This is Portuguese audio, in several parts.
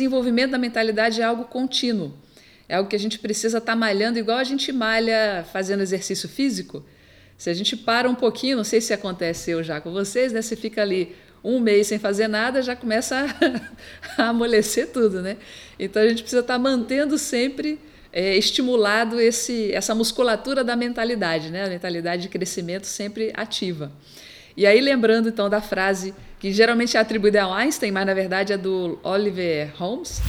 desenvolvimento da mentalidade é algo contínuo. É algo que a gente precisa estar tá malhando, igual a gente malha fazendo exercício físico. Se a gente para um pouquinho, não sei se aconteceu já com vocês, né? Você fica ali um mês sem fazer nada, já começa a, a amolecer tudo, né? Então a gente precisa estar tá mantendo sempre é, estimulado esse, essa musculatura da mentalidade, né? A mentalidade de crescimento sempre ativa. E aí, lembrando então da frase que geralmente é atribuída a Einstein, mas na verdade é do Oliver Holmes: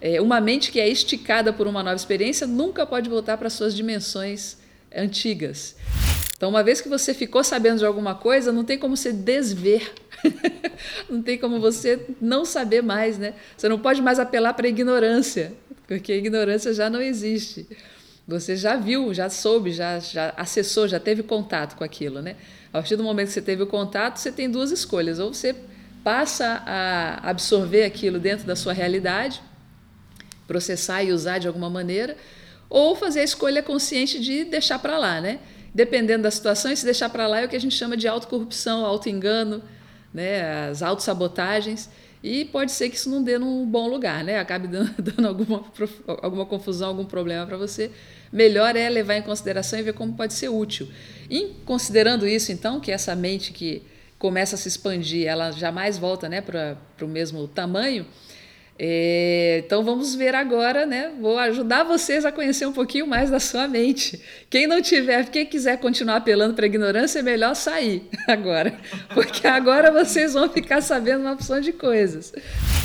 é, uma mente que é esticada por uma nova experiência nunca pode voltar para suas dimensões antigas. Então, uma vez que você ficou sabendo de alguma coisa, não tem como você desver, não tem como você não saber mais, né? Você não pode mais apelar para a ignorância, porque a ignorância já não existe. Você já viu, já soube, já, já acessou, já teve contato com aquilo, né? A partir do momento que você teve o contato, você tem duas escolhas: ou você passa a absorver aquilo dentro da sua realidade, processar e usar de alguma maneira, ou fazer a escolha consciente de deixar para lá, né? Dependendo da situação, esse deixar para lá é o que a gente chama de autocorrupção, autoengano, né? as autossabotagens. E pode ser que isso não dê num bom lugar, né? Acabe dando, dando alguma, alguma confusão, algum problema para você. Melhor é levar em consideração e ver como pode ser útil. E considerando isso, então, que essa mente que começa a se expandir, ela jamais volta né, para o mesmo tamanho, é, então vamos ver agora, né? Vou ajudar vocês a conhecer um pouquinho mais da sua mente. Quem não tiver, quem quiser continuar apelando para a ignorância, é melhor sair agora, porque agora vocês vão ficar sabendo uma opção de coisas.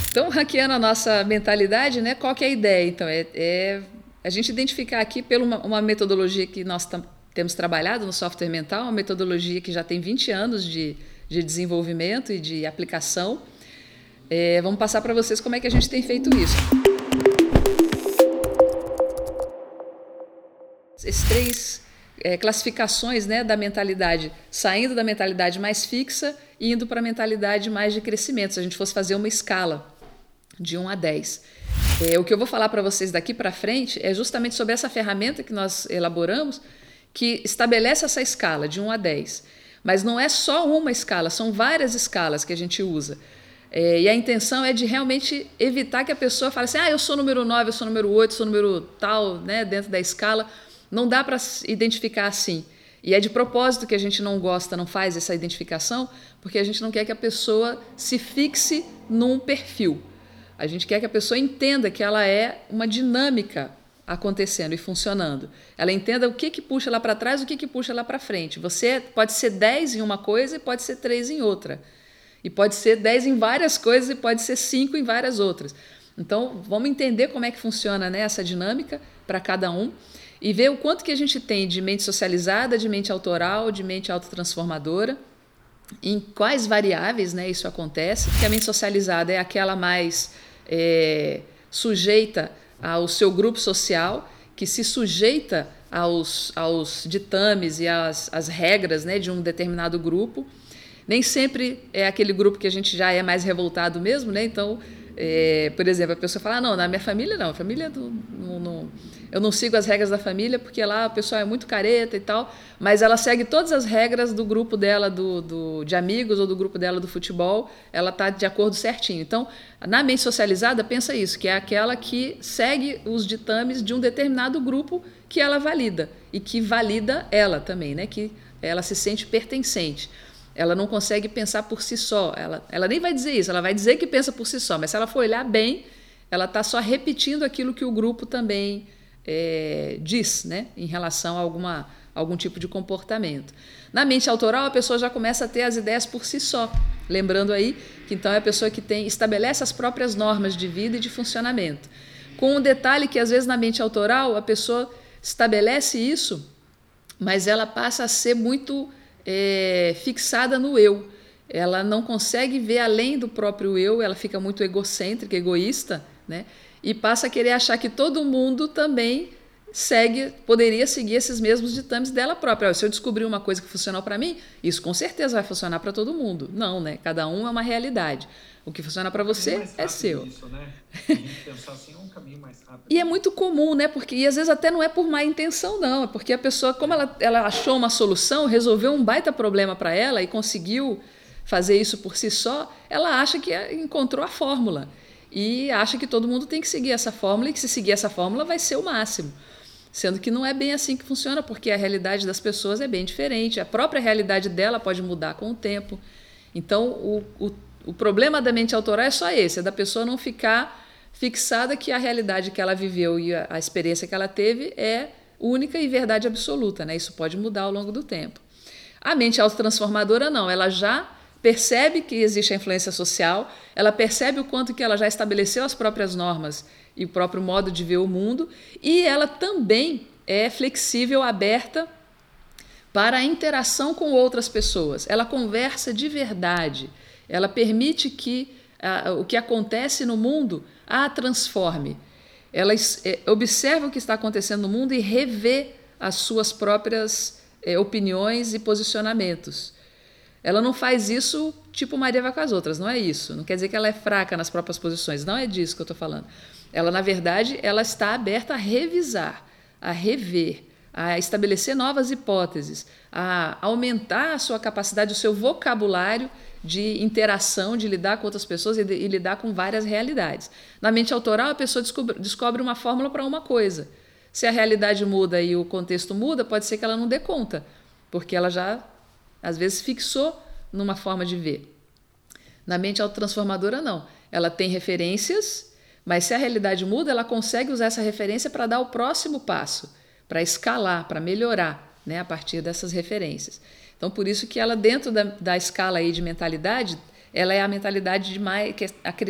Então, hackeando a nossa mentalidade, né? Qual que é a ideia? Então, é, é a gente identificar aqui pela uma, uma metodologia que nós temos trabalhado no software mental, uma metodologia que já tem 20 anos de, de desenvolvimento e de aplicação é, vamos passar para vocês como é que a gente tem feito isso. Esses três é, classificações né, da mentalidade, saindo da mentalidade mais fixa e indo para a mentalidade mais de crescimento, se a gente fosse fazer uma escala de 1 a 10. É, o que eu vou falar para vocês daqui para frente é justamente sobre essa ferramenta que nós elaboramos, que estabelece essa escala de 1 a 10. Mas não é só uma escala, são várias escalas que a gente usa. É, e a intenção é de realmente evitar que a pessoa fale assim: ah, eu sou número 9, eu sou número 8, eu sou número tal, né, dentro da escala. Não dá para identificar assim. E é de propósito que a gente não gosta, não faz essa identificação, porque a gente não quer que a pessoa se fixe num perfil. A gente quer que a pessoa entenda que ela é uma dinâmica acontecendo e funcionando. Ela entenda o que, que puxa lá para trás, o que, que puxa lá para frente. Você pode ser 10 em uma coisa e pode ser 3 em outra. E pode ser 10 em várias coisas e pode ser 5 em várias outras. Então, vamos entender como é que funciona né, essa dinâmica para cada um e ver o quanto que a gente tem de mente socializada, de mente autoral, de mente autotransformadora, em quais variáveis né, isso acontece. Porque a mente socializada é aquela mais é, sujeita ao seu grupo social, que se sujeita aos, aos ditames e às, regras né, de um determinado grupo nem sempre é aquele grupo que a gente já é mais revoltado mesmo, né? Então, é, por exemplo, a pessoa fala: ah, não, na minha família não, a família do, não, não, eu não sigo as regras da família porque lá o pessoal é muito careta e tal, mas ela segue todas as regras do grupo dela do, do de amigos ou do grupo dela do futebol, ela está de acordo certinho. Então, na mente socializada, pensa isso, que é aquela que segue os ditames de um determinado grupo que ela valida e que valida ela também, né? Que ela se sente pertencente. Ela não consegue pensar por si só. Ela, ela nem vai dizer isso, ela vai dizer que pensa por si só, mas se ela for olhar bem, ela está só repetindo aquilo que o grupo também é, diz, né, em relação a alguma, algum tipo de comportamento. Na mente autoral, a pessoa já começa a ter as ideias por si só. Lembrando aí que então é a pessoa que tem estabelece as próprias normas de vida e de funcionamento. Com um detalhe que às vezes na mente autoral a pessoa estabelece isso, mas ela passa a ser muito é, fixada no eu. Ela não consegue ver além do próprio eu, ela fica muito egocêntrica, egoísta, né? E passa a querer achar que todo mundo também segue, poderia seguir esses mesmos ditames dela própria. Se eu descobrir uma coisa que funcionou para mim, isso com certeza vai funcionar para todo mundo. Não, né? Cada um é uma realidade. O que funciona para você é, é seu. Isso, né? assim é um. E é muito comum, né? Porque e às vezes até não é por má intenção, não. É porque a pessoa, como ela, ela achou uma solução, resolveu um baita problema para ela e conseguiu fazer isso por si só, ela acha que encontrou a fórmula. e acha que todo mundo tem que seguir essa fórmula e que se seguir essa fórmula vai ser o máximo. Sendo que não é bem assim que funciona, porque a realidade das pessoas é bem diferente, a própria realidade dela pode mudar com o tempo. Então, o, o, o problema da mente autoral é só esse: é da pessoa não ficar fixada que a realidade que ela viveu e a, a experiência que ela teve é única e verdade absoluta. Né? Isso pode mudar ao longo do tempo. A mente autotransformadora, não, ela já percebe que existe a influência social, ela percebe o quanto que ela já estabeleceu as próprias normas e o próprio modo de ver o mundo, e ela também é flexível, aberta para a interação com outras pessoas. Ela conversa de verdade, ela permite que o que acontece no mundo a transforme. Ela é, observa o que está acontecendo no mundo e revê as suas próprias é, opiniões e posicionamentos. Ela não faz isso tipo Maria vai com as outras, não é isso. Não quer dizer que ela é fraca nas próprias posições, não é disso que eu estou falando. Ela, na verdade, ela está aberta a revisar, a rever, a estabelecer novas hipóteses, a aumentar a sua capacidade, o seu vocabulário de interação, de lidar com outras pessoas e, de, e lidar com várias realidades. Na mente autoral, a pessoa descobre, descobre uma fórmula para uma coisa. Se a realidade muda e o contexto muda, pode ser que ela não dê conta, porque ela já às vezes fixou numa forma de ver. Na mente autotransformadora, não. Ela tem referências, mas se a realidade muda, ela consegue usar essa referência para dar o próximo passo, para escalar, para melhorar né, a partir dessas referências. Então, por isso que ela, dentro da, da escala aí de mentalidade, ela é a mentalidade de mais, que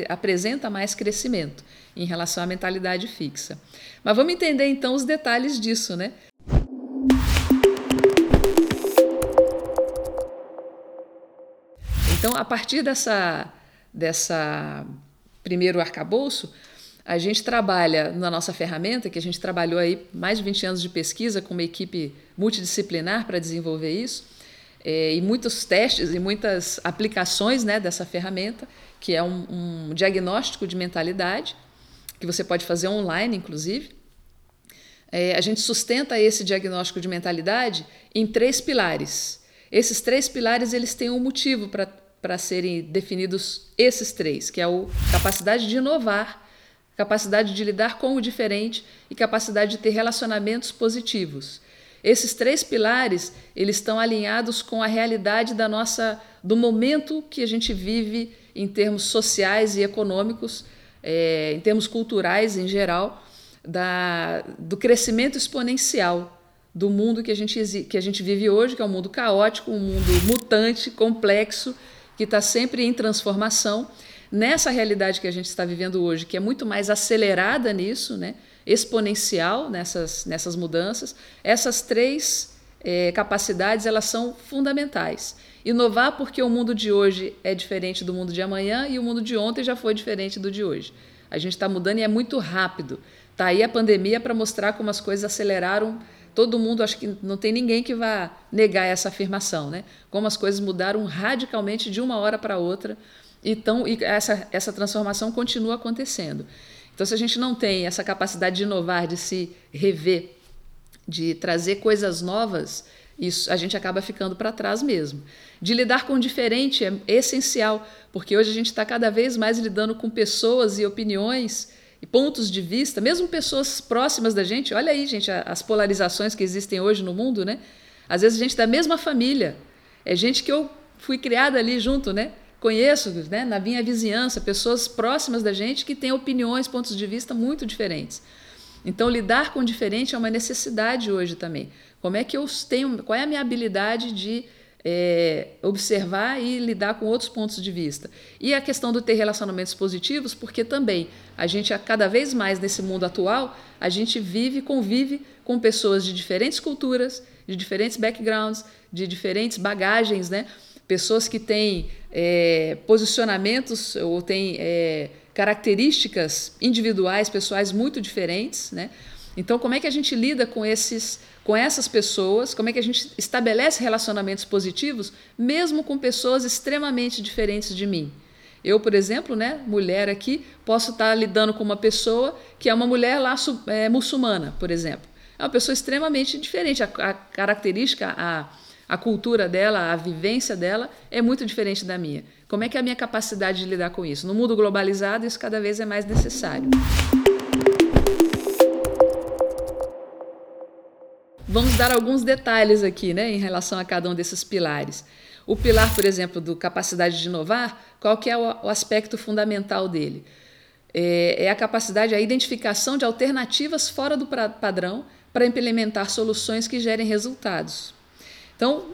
apresenta mais crescimento em relação à mentalidade fixa. Mas vamos entender então os detalhes disso, né? Então, a partir dessa, dessa primeiro arcabouço, a gente trabalha na nossa ferramenta, que a gente trabalhou aí mais de 20 anos de pesquisa com uma equipe multidisciplinar para desenvolver isso, é, e muitos testes e muitas aplicações né, dessa ferramenta, que é um, um diagnóstico de mentalidade, que você pode fazer online, inclusive. É, a gente sustenta esse diagnóstico de mentalidade em três pilares. Esses três pilares eles têm um motivo para para serem definidos esses três, que é a capacidade de inovar, capacidade de lidar com o diferente e capacidade de ter relacionamentos positivos. Esses três pilares, eles estão alinhados com a realidade da nossa do momento que a gente vive em termos sociais e econômicos, é, em termos culturais em geral, da, do crescimento exponencial do mundo que a, gente, que a gente vive hoje, que é um mundo caótico, um mundo mutante, complexo, que está sempre em transformação. Nessa realidade que a gente está vivendo hoje, que é muito mais acelerada nisso, né? exponencial nessas, nessas mudanças, essas três é, capacidades elas são fundamentais. Inovar porque o mundo de hoje é diferente do mundo de amanhã e o mundo de ontem já foi diferente do de hoje. A gente está mudando e é muito rápido. Está aí a pandemia para mostrar como as coisas aceleraram todo mundo, acho que não tem ninguém que vá negar essa afirmação, né? Como as coisas mudaram radicalmente de uma hora para outra, então, e essa, essa transformação continua acontecendo. Então, se a gente não tem essa capacidade de inovar, de se rever, de trazer coisas novas, isso a gente acaba ficando para trás mesmo. De lidar com o diferente é essencial, porque hoje a gente está cada vez mais lidando com pessoas e opiniões e pontos de vista, mesmo pessoas próximas da gente. Olha aí, gente, as polarizações que existem hoje no mundo, né? Às vezes gente da mesma família, é gente que eu fui criada ali junto, né? Conheço, né, na minha vizinhança, pessoas próximas da gente que têm opiniões, pontos de vista muito diferentes. Então, lidar com o diferente é uma necessidade hoje também. Como é que eu tenho, qual é a minha habilidade de é, observar e lidar com outros pontos de vista. E a questão do ter relacionamentos positivos, porque também a gente, cada vez mais nesse mundo atual, a gente vive, convive com pessoas de diferentes culturas, de diferentes backgrounds, de diferentes bagagens, né? Pessoas que têm é, posicionamentos ou têm é, características individuais, pessoais muito diferentes, né? Então, como é que a gente lida com esses com essas pessoas, como é que a gente estabelece relacionamentos positivos, mesmo com pessoas extremamente diferentes de mim. Eu, por exemplo, né, mulher aqui, posso estar lidando com uma pessoa que é uma mulher lá é, muçulmana, por exemplo. É uma pessoa extremamente diferente. A, a característica, a, a cultura dela, a vivência dela é muito diferente da minha. Como é que é a minha capacidade de lidar com isso? No mundo globalizado, isso cada vez é mais necessário. Vamos dar alguns detalhes aqui, né, em relação a cada um desses pilares. O pilar, por exemplo, do capacidade de inovar, qual que é o, aspecto fundamental dele? É, é a capacidade, a identificação de alternativas fora do padrão para implementar soluções que gerem resultados. Então,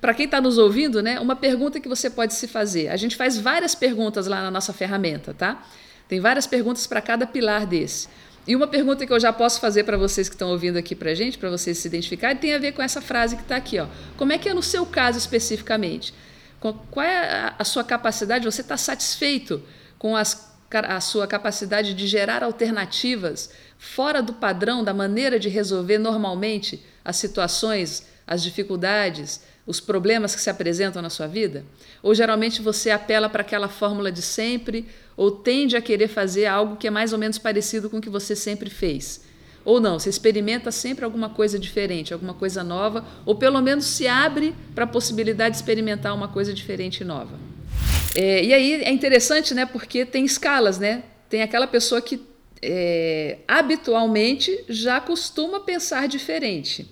para quem está nos ouvindo, né, uma pergunta que você pode se fazer. A gente faz várias perguntas lá na nossa ferramenta, tá? Tem várias perguntas para cada pilar desse. E uma pergunta que eu já posso fazer para vocês que estão ouvindo aqui para gente, para vocês se identificarem, tem a ver com essa frase que está aqui. Ó. Como é que é no seu caso especificamente? Qual é a sua capacidade? Você está satisfeito com as, a sua capacidade de gerar alternativas fora do padrão, da maneira de resolver normalmente as situações, as dificuldades, os problemas que se apresentam na sua vida? Ou geralmente você apela para aquela fórmula de sempre, ou tende a querer fazer algo que é mais ou menos parecido com o que você sempre fez? Ou não, você experimenta sempre alguma coisa diferente, alguma coisa nova, ou pelo menos se abre para a possibilidade de experimentar uma coisa diferente e nova. É, e aí é interessante, né? Porque tem escalas, né? Tem aquela pessoa que é, habitualmente já costuma pensar diferente.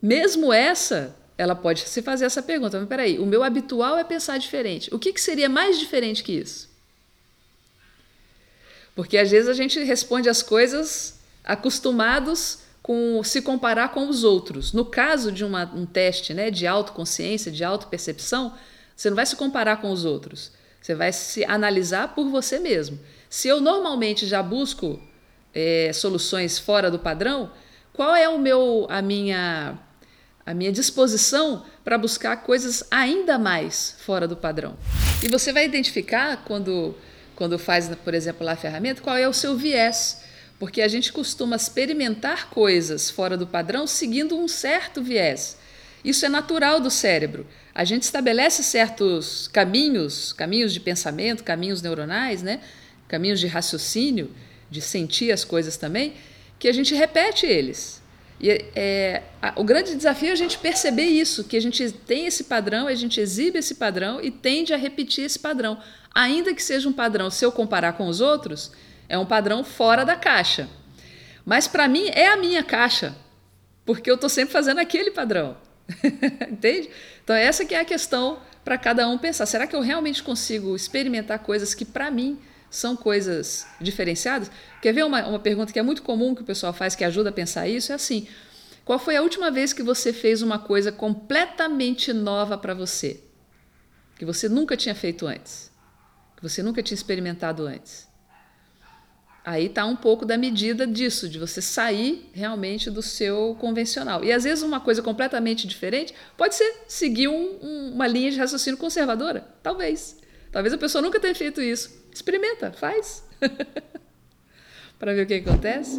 Mesmo essa ela pode se fazer essa pergunta, mas peraí, o meu habitual é pensar diferente. O que, que seria mais diferente que isso? Porque às vezes a gente responde as coisas acostumados com se comparar com os outros. No caso de uma, um teste né, de autoconsciência, de autopercepção, você não vai se comparar com os outros. Você vai se analisar por você mesmo. Se eu normalmente já busco é, soluções fora do padrão, qual é o meu, a minha a minha disposição para buscar coisas ainda mais fora do padrão. E você vai identificar quando, quando faz, por exemplo, lá a ferramenta, qual é o seu viés. Porque a gente costuma experimentar coisas fora do padrão seguindo um certo viés. Isso é natural do cérebro. A gente estabelece certos caminhos, caminhos de pensamento, caminhos neuronais, né? caminhos de raciocínio, de sentir as coisas também, que a gente repete eles. E é, a, o grande desafio é a gente perceber isso, que a gente tem esse padrão, a gente exibe esse padrão e tende a repetir esse padrão. Ainda que seja um padrão, se eu comparar com os outros, é um padrão fora da caixa. Mas para mim é a minha caixa, porque eu estou sempre fazendo aquele padrão. Entende? Então essa que é a questão para cada um pensar. Será que eu realmente consigo experimentar coisas que para mim são coisas diferenciadas? Quer ver uma, uma pergunta que é muito comum que o pessoal faz, que ajuda a pensar isso? É assim: qual foi a última vez que você fez uma coisa completamente nova para você? Que você nunca tinha feito antes? Que você nunca tinha experimentado antes? Aí está um pouco da medida disso, de você sair realmente do seu convencional. E às vezes uma coisa completamente diferente pode ser seguir um, um, uma linha de raciocínio conservadora. Talvez. Talvez a pessoa nunca tenha feito isso. Experimenta, faz. Para ver o que acontece.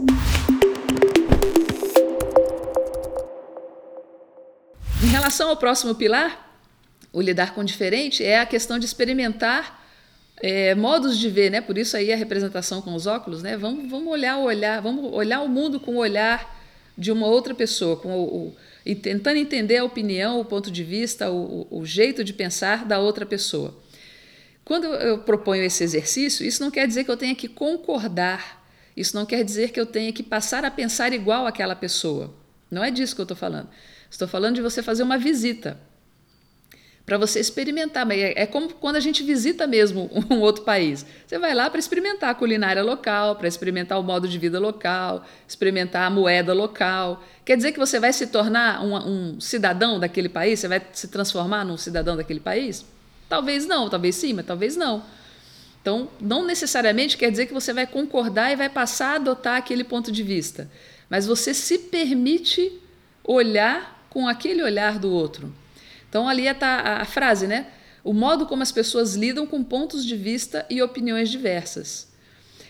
Em relação ao próximo pilar, o lidar com diferente, é a questão de experimentar é, modos de ver, né? Por isso aí a representação com os óculos, né? Vamos, vamos olhar o olhar, vamos olhar o mundo com o olhar de uma outra pessoa, com o, o e tentando entender a opinião, o ponto de vista, o, o jeito de pensar da outra pessoa. Quando eu proponho esse exercício, isso não quer dizer que eu tenha que concordar, isso não quer dizer que eu tenha que passar a pensar igual àquela pessoa. Não é disso que eu estou falando. Estou falando de você fazer uma visita para você experimentar. É, é como quando a gente visita mesmo um outro país. Você vai lá para experimentar a culinária local, para experimentar o modo de vida local, experimentar a moeda local. Quer dizer que você vai se tornar um, um cidadão daquele país? Você vai se transformar num cidadão daquele país? Talvez não, talvez sim, mas talvez não. Então, não necessariamente quer dizer que você vai concordar e vai passar a adotar aquele ponto de vista, mas você se permite olhar com aquele olhar do outro. Então, ali está a frase, né? O modo como as pessoas lidam com pontos de vista e opiniões diversas.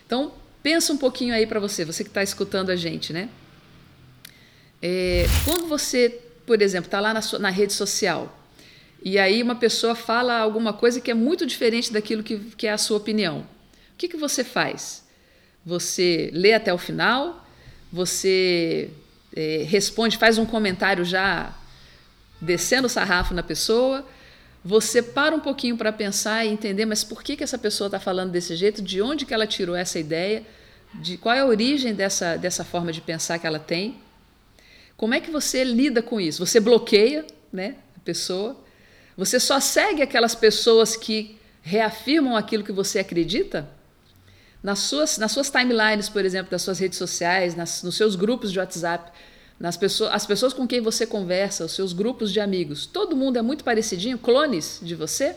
Então, pensa um pouquinho aí para você, você que está escutando a gente, né? É, quando você, por exemplo, está lá na, sua, na rede social e aí uma pessoa fala alguma coisa que é muito diferente daquilo que, que é a sua opinião. O que, que você faz? Você lê até o final? Você é, responde, faz um comentário já descendo o sarrafo na pessoa, você para um pouquinho para pensar e entender, mas por que, que essa pessoa está falando desse jeito, de onde que ela tirou essa ideia, de qual é a origem dessa, dessa forma de pensar que ela tem. Como é que você lida com isso? Você bloqueia né, a pessoa? Você só segue aquelas pessoas que reafirmam aquilo que você acredita? Nas suas, nas suas timelines, por exemplo, das suas redes sociais, nas, nos seus grupos de WhatsApp, nas pessoas, as pessoas com quem você conversa, os seus grupos de amigos, todo mundo é muito parecidinho, clones de você?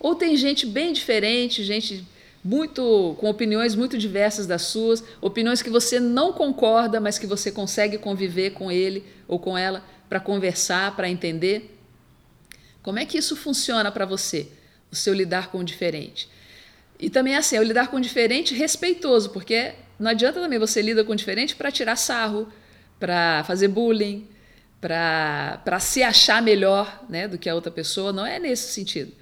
Ou tem gente bem diferente, gente muito com opiniões muito diversas das suas, opiniões que você não concorda, mas que você consegue conviver com ele ou com ela para conversar, para entender. Como é que isso funciona para você? O seu lidar com o diferente. E também assim, é o lidar com o diferente respeitoso, porque não adianta também você lida com o diferente para tirar sarro, para fazer bullying, para se achar melhor né, do que a outra pessoa. Não é nesse sentido.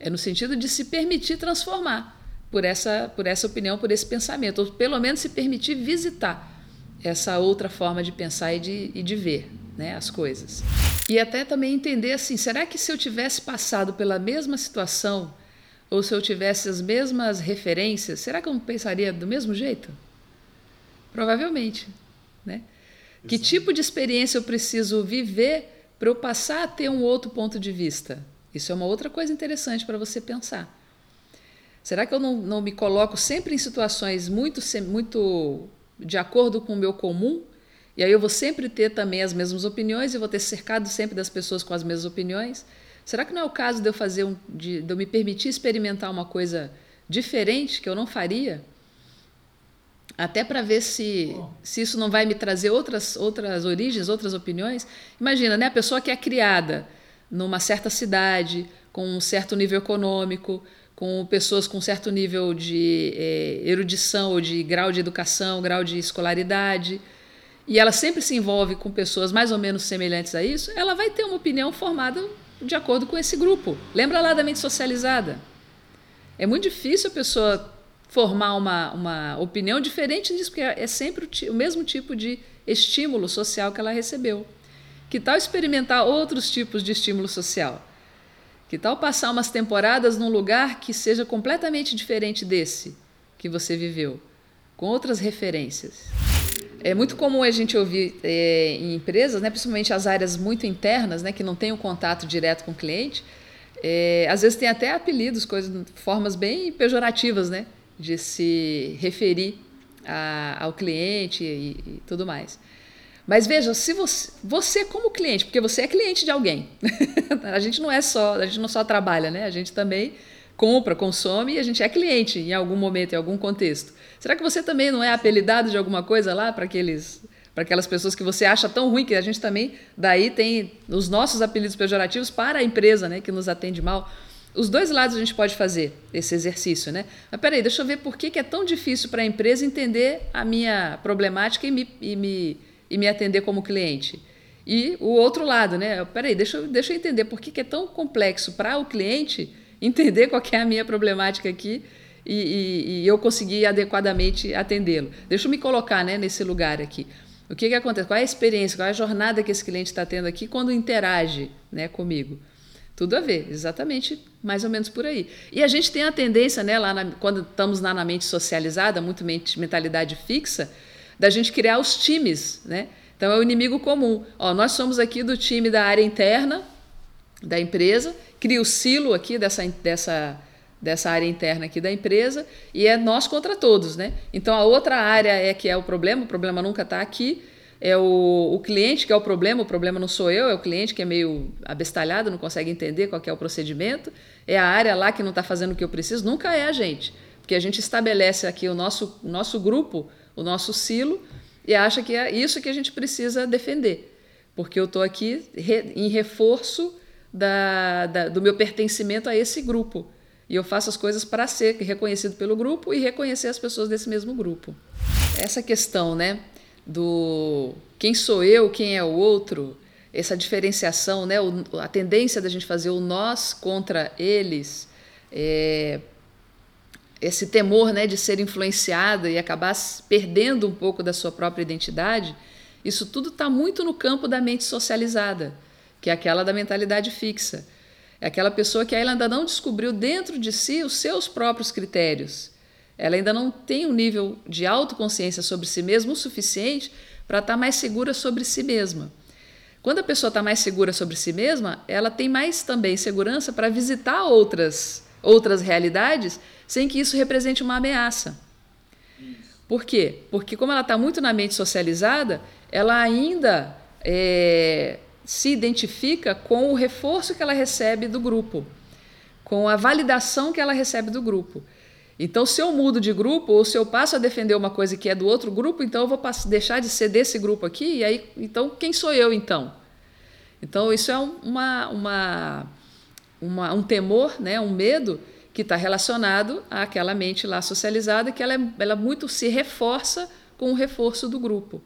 É no sentido de se permitir transformar por essa, por essa opinião, por esse pensamento, ou pelo menos se permitir visitar essa outra forma de pensar e de, e de ver né, as coisas. E até também entender assim: será que se eu tivesse passado pela mesma situação, ou se eu tivesse as mesmas referências, será que eu não pensaria do mesmo jeito? Provavelmente. Né? Que tipo de experiência eu preciso viver para eu passar a ter um outro ponto de vista? Isso é uma outra coisa interessante para você pensar. Será que eu não, não me coloco sempre em situações muito, muito de acordo com o meu comum? E aí eu vou sempre ter também as mesmas opiniões e vou ter cercado sempre das pessoas com as mesmas opiniões? Será que não é o caso de eu fazer um, de, de eu me permitir experimentar uma coisa diferente que eu não faria? Até para ver se, se isso não vai me trazer outras, outras origens, outras opiniões. Imagina, né? A pessoa que é criada numa certa cidade, com um certo nível econômico, com pessoas com certo nível de é, erudição ou de grau de educação, grau de escolaridade, e ela sempre se envolve com pessoas mais ou menos semelhantes a isso, ela vai ter uma opinião formada de acordo com esse grupo. Lembra lá da mente socializada? É muito difícil a pessoa formar uma, uma opinião diferente disso, porque é sempre o, o mesmo tipo de estímulo social que ela recebeu. Que tal experimentar outros tipos de estímulo social? Que tal passar umas temporadas num lugar que seja completamente diferente desse que você viveu, com outras referências? É muito comum a gente ouvir é, em empresas, né, principalmente as áreas muito internas, né, que não têm o um contato direto com o cliente, é, às vezes tem até apelidos, coisas, formas bem pejorativas né, de se referir a, ao cliente e, e tudo mais. Mas veja, se você, você como cliente, porque você é cliente de alguém, a gente não é só, a gente não só trabalha, né? A gente também compra, consome e a gente é cliente em algum momento, em algum contexto. Será que você também não é apelidado de alguma coisa lá para aqueles para aquelas pessoas que você acha tão ruim que a gente também daí tem os nossos apelidos pejorativos para a empresa, né, que nos atende mal. Os dois lados a gente pode fazer esse exercício, né? Mas peraí, deixa eu ver por que, que é tão difícil para a empresa entender a minha problemática e me, e me e me atender como cliente. E o outro lado, né? Peraí, deixa, eu, deixa eu entender por que, que é tão complexo para o cliente entender qual é a minha problemática aqui e, e, e eu conseguir adequadamente atendê-lo. Deixa eu me colocar né, nesse lugar aqui. O que, que acontece? Qual é a experiência, qual é a jornada que esse cliente está tendo aqui quando interage né, comigo? Tudo a ver, exatamente, mais ou menos por aí. E a gente tem a tendência, né, lá na, quando estamos lá na mente socializada, muito mente, mentalidade fixa, da gente criar os times, né? Então é o inimigo comum. Ó, nós somos aqui do time da área interna da empresa, cria o silo aqui dessa, dessa, dessa área interna aqui da empresa e é nós contra todos, né? Então a outra área é que é o problema, o problema nunca está aqui. É o, o cliente que é o problema, o problema não sou eu, é o cliente que é meio abestalhado, não consegue entender qual é o procedimento. É a área lá que não está fazendo o que eu preciso, nunca é a gente. Porque a gente estabelece aqui o nosso, nosso grupo o nosso silo e acha que é isso que a gente precisa defender, porque eu estou aqui em reforço da, da, do meu pertencimento a esse grupo. E eu faço as coisas para ser reconhecido pelo grupo e reconhecer as pessoas desse mesmo grupo. Essa questão, né, do quem sou eu, quem é o outro, essa diferenciação, né, a tendência da gente fazer o nós contra eles, é, esse temor né, de ser influenciada e acabar perdendo um pouco da sua própria identidade, isso tudo está muito no campo da mente socializada, que é aquela da mentalidade fixa. É aquela pessoa que ela ainda não descobriu dentro de si os seus próprios critérios. Ela ainda não tem um nível de autoconsciência sobre si mesma o suficiente para estar tá mais segura sobre si mesma. Quando a pessoa está mais segura sobre si mesma, ela tem mais também segurança para visitar outras, outras realidades sem que isso represente uma ameaça. Por quê? Porque, como ela está muito na mente socializada, ela ainda é, se identifica com o reforço que ela recebe do grupo, com a validação que ela recebe do grupo. Então, se eu mudo de grupo ou se eu passo a defender uma coisa que é do outro grupo, então eu vou deixar de ser desse grupo aqui, e aí, então, quem sou eu então? Então, isso é uma, uma, uma um temor, né, um medo que está relacionado àquela mente lá socializada, que ela, é, ela muito se reforça com o reforço do grupo.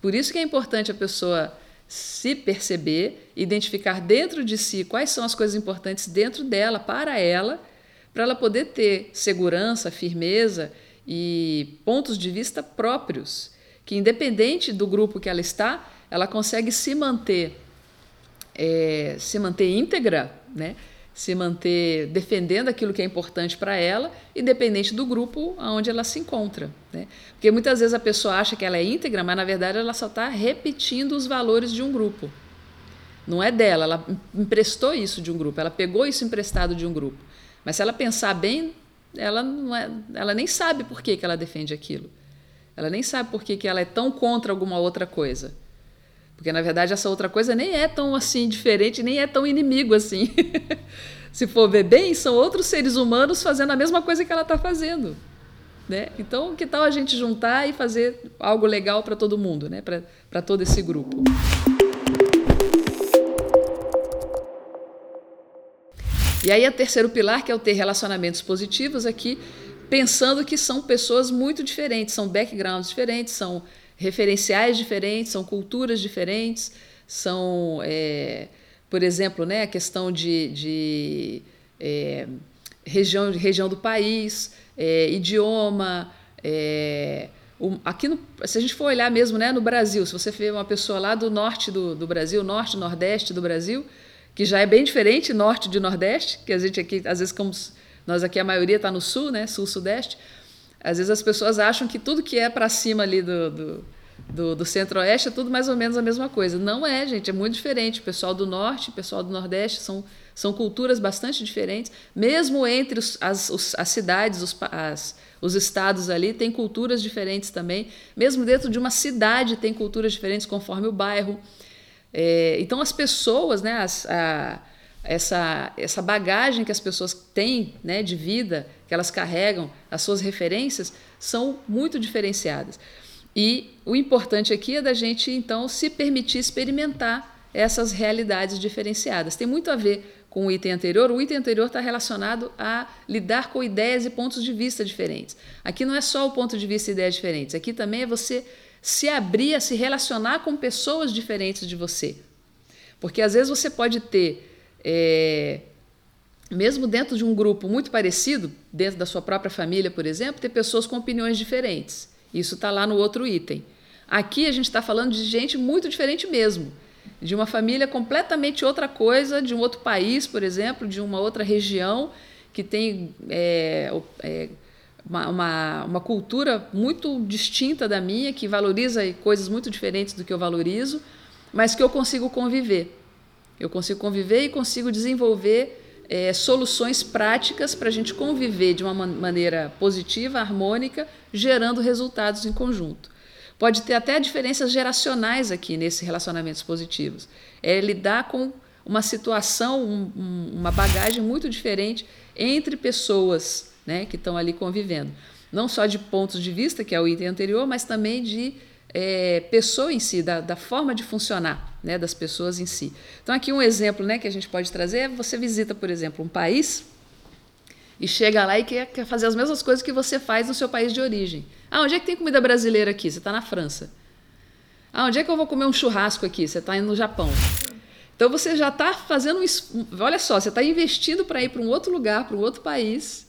Por isso que é importante a pessoa se perceber, identificar dentro de si quais são as coisas importantes dentro dela, para ela, para ela poder ter segurança, firmeza e pontos de vista próprios, que independente do grupo que ela está, ela consegue se manter, é, se manter íntegra, né? Se manter defendendo aquilo que é importante para ela, independente do grupo onde ela se encontra. Né? Porque muitas vezes a pessoa acha que ela é íntegra, mas na verdade ela só está repetindo os valores de um grupo. Não é dela, ela emprestou isso de um grupo, ela pegou isso emprestado de um grupo. Mas se ela pensar bem, ela, não é, ela nem sabe por que, que ela defende aquilo. Ela nem sabe por que, que ela é tão contra alguma outra coisa. Porque na verdade essa outra coisa nem é tão assim diferente, nem é tão inimigo assim. Se for ver bem, são outros seres humanos fazendo a mesma coisa que ela está fazendo. Né? Então, que tal a gente juntar e fazer algo legal para todo mundo, né? para todo esse grupo? E aí, o terceiro pilar, que é o ter relacionamentos positivos, aqui, pensando que são pessoas muito diferentes, são backgrounds diferentes, são referenciais diferentes, são culturas diferentes, são, é, por exemplo, né, a questão de, de é, região, região do país, é, idioma. É, aqui no, se a gente for olhar mesmo né, no Brasil, se você vê uma pessoa lá do norte do, do Brasil, norte, nordeste do Brasil, que já é bem diferente norte de nordeste, que a gente aqui, às vezes, como nós aqui a maioria está no sul, né, sul-sudeste, às vezes as pessoas acham que tudo que é para cima ali do, do, do, do centro-oeste é tudo mais ou menos a mesma coisa. Não é, gente, é muito diferente. O pessoal do norte, o pessoal do nordeste são, são culturas bastante diferentes. Mesmo entre os, as, os, as cidades, os, as, os estados ali, tem culturas diferentes também. Mesmo dentro de uma cidade tem culturas diferentes conforme o bairro. É, então as pessoas, né, as, a, essa, essa bagagem que as pessoas têm né, de vida, que elas carregam, as suas referências, são muito diferenciadas. E o importante aqui é da gente, então, se permitir experimentar essas realidades diferenciadas. Tem muito a ver com o item anterior. O item anterior está relacionado a lidar com ideias e pontos de vista diferentes. Aqui não é só o ponto de vista e ideias diferentes, aqui também é você se abrir a se relacionar com pessoas diferentes de você. Porque às vezes você pode ter é, mesmo dentro de um grupo muito parecido, dentro da sua própria família, por exemplo, ter pessoas com opiniões diferentes. Isso está lá no outro item. Aqui a gente está falando de gente muito diferente mesmo, de uma família completamente outra coisa, de um outro país, por exemplo, de uma outra região que tem é, é, uma, uma, uma, cultura muito distinta da minha, que valoriza coisas muito diferentes do que eu valorizo, mas que eu consigo conviver. Eu consigo conviver e consigo desenvolver é, soluções práticas para a gente conviver de uma maneira positiva, harmônica, gerando resultados em conjunto. Pode ter até diferenças geracionais aqui nesses relacionamentos positivos. É lidar com uma situação, um, um, uma bagagem muito diferente entre pessoas né, que estão ali convivendo. Não só de pontos de vista, que é o item anterior, mas também de é, pessoa em si, da, da, forma de funcionar né, das pessoas em si. Então, aqui um exemplo né, que a gente pode trazer é você visita, por exemplo, um país e chega lá e quer, quer fazer as mesmas coisas que você faz no seu país de origem. Ah, onde é que tem comida brasileira aqui? Você está na França. Ah, onde é que eu vou comer um churrasco aqui? Você está indo no Japão. Então você já está fazendo. Olha só, você está investindo para ir para um outro lugar, para um outro país,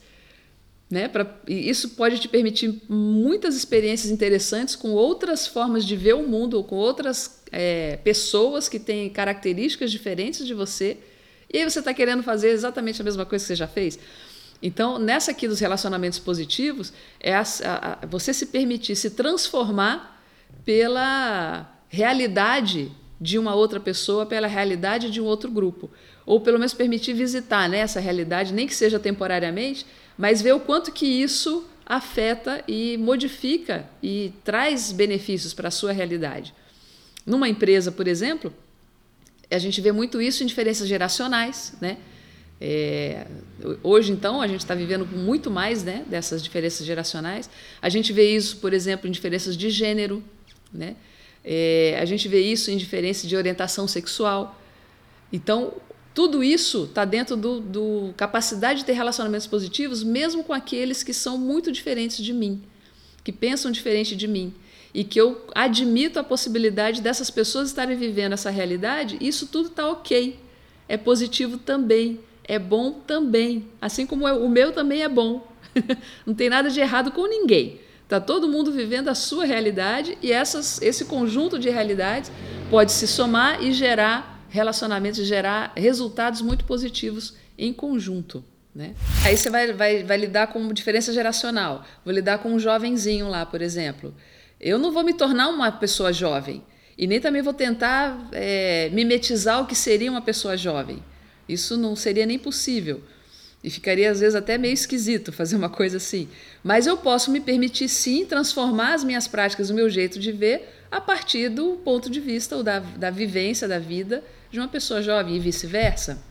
Né? Pra, isso pode te permitir muitas experiências interessantes com outras formas de ver o mundo, ou com outras é, pessoas que têm características diferentes de você. E aí você está querendo fazer exatamente a mesma coisa que você já fez. Então, nessa aqui dos relacionamentos positivos, é a, a, a, você se permitir se transformar pela realidade de uma outra pessoa, pela realidade de um outro grupo. Ou pelo menos permitir visitar né, essa realidade, nem que seja temporariamente, mas ver o quanto que isso afeta e modifica e traz benefícios para a sua realidade. Numa empresa, por exemplo, a gente vê muito isso em diferenças geracionais, né? É, hoje, então, a gente está vivendo muito mais né, dessas diferenças geracionais. A gente vê isso, por exemplo, em diferenças de gênero. Né? É, a gente vê isso em diferenças de orientação sexual. Então, tudo isso está dentro do, do capacidade de ter relacionamentos positivos, mesmo com aqueles que são muito diferentes de mim, que pensam diferente de mim. E que eu admito a possibilidade dessas pessoas estarem vivendo essa realidade, isso tudo está ok. É positivo também é bom também, assim como o meu também é bom. Não tem nada de errado com ninguém. Está todo mundo vivendo a sua realidade e essas, esse conjunto de realidades pode se somar e gerar relacionamentos, gerar resultados muito positivos em conjunto. Né? Aí você vai, vai, vai lidar com diferença geracional. Vou lidar com um jovenzinho lá, por exemplo. Eu não vou me tornar uma pessoa jovem e nem também vou tentar é, mimetizar o que seria uma pessoa jovem. Isso não seria nem possível. E ficaria, às vezes, até meio esquisito fazer uma coisa assim. Mas eu posso me permitir, sim, transformar as minhas práticas, o meu jeito de ver, a partir do ponto de vista ou da, da vivência da vida de uma pessoa jovem e vice-versa.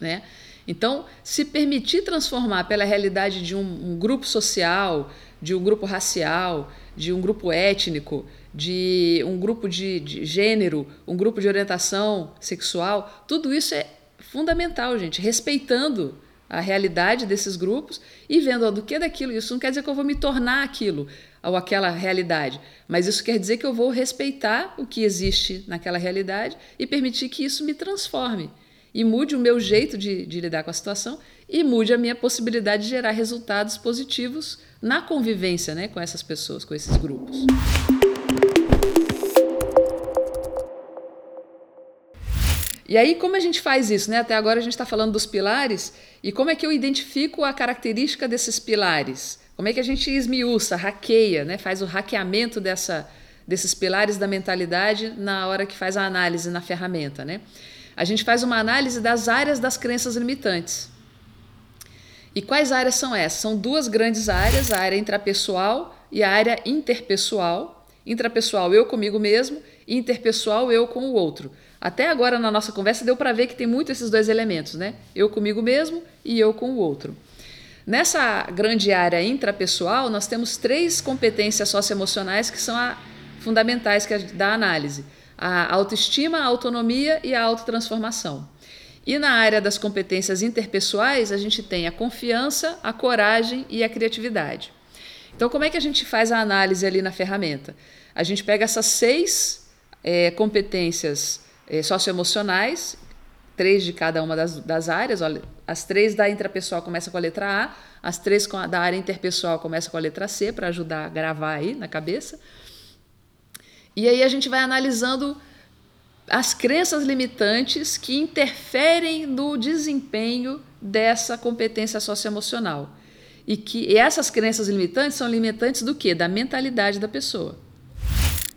Né? Então, se permitir transformar pela realidade de um, um grupo social, de um grupo racial, de um grupo étnico, de um grupo de, de gênero, um grupo de orientação sexual, tudo isso é fundamental, gente, respeitando a realidade desses grupos e vendo ó, do que daquilo. Isso não quer dizer que eu vou me tornar aquilo ou aquela realidade, mas isso quer dizer que eu vou respeitar o que existe naquela realidade e permitir que isso me transforme e mude o meu jeito de, de lidar com a situação e mude a minha possibilidade de gerar resultados positivos na convivência né, com essas pessoas, com esses grupos. E aí, como a gente faz isso? Né? Até agora a gente está falando dos pilares, e como é que eu identifico a característica desses pilares? Como é que a gente esmiuça, hackeia, né? faz o hackeamento dessa, desses pilares da mentalidade na hora que faz a análise na ferramenta? Né? A gente faz uma análise das áreas das crenças limitantes. E quais áreas são essas? São duas grandes áreas, a área intrapessoal e a área interpessoal. Intrapessoal, eu comigo mesmo, interpessoal, eu com o outro. Até agora na nossa conversa deu para ver que tem muito esses dois elementos, né? Eu comigo mesmo e eu com o outro. Nessa grande área intrapessoal, nós temos três competências socioemocionais que são a, fundamentais que é da análise: a autoestima, a autonomia e a autotransformação. E na área das competências interpessoais, a gente tem a confiança, a coragem e a criatividade. Então, como é que a gente faz a análise ali na ferramenta? A gente pega essas seis é, competências é, socioemocionais, três de cada uma das, das áreas. Olha, as três da intrapessoal começam com a letra A, as três da área interpessoal começam com a letra C, para ajudar a gravar aí na cabeça. E aí a gente vai analisando as crenças limitantes que interferem no desempenho dessa competência socioemocional. E que e essas crenças limitantes são limitantes do quê? Da mentalidade da pessoa.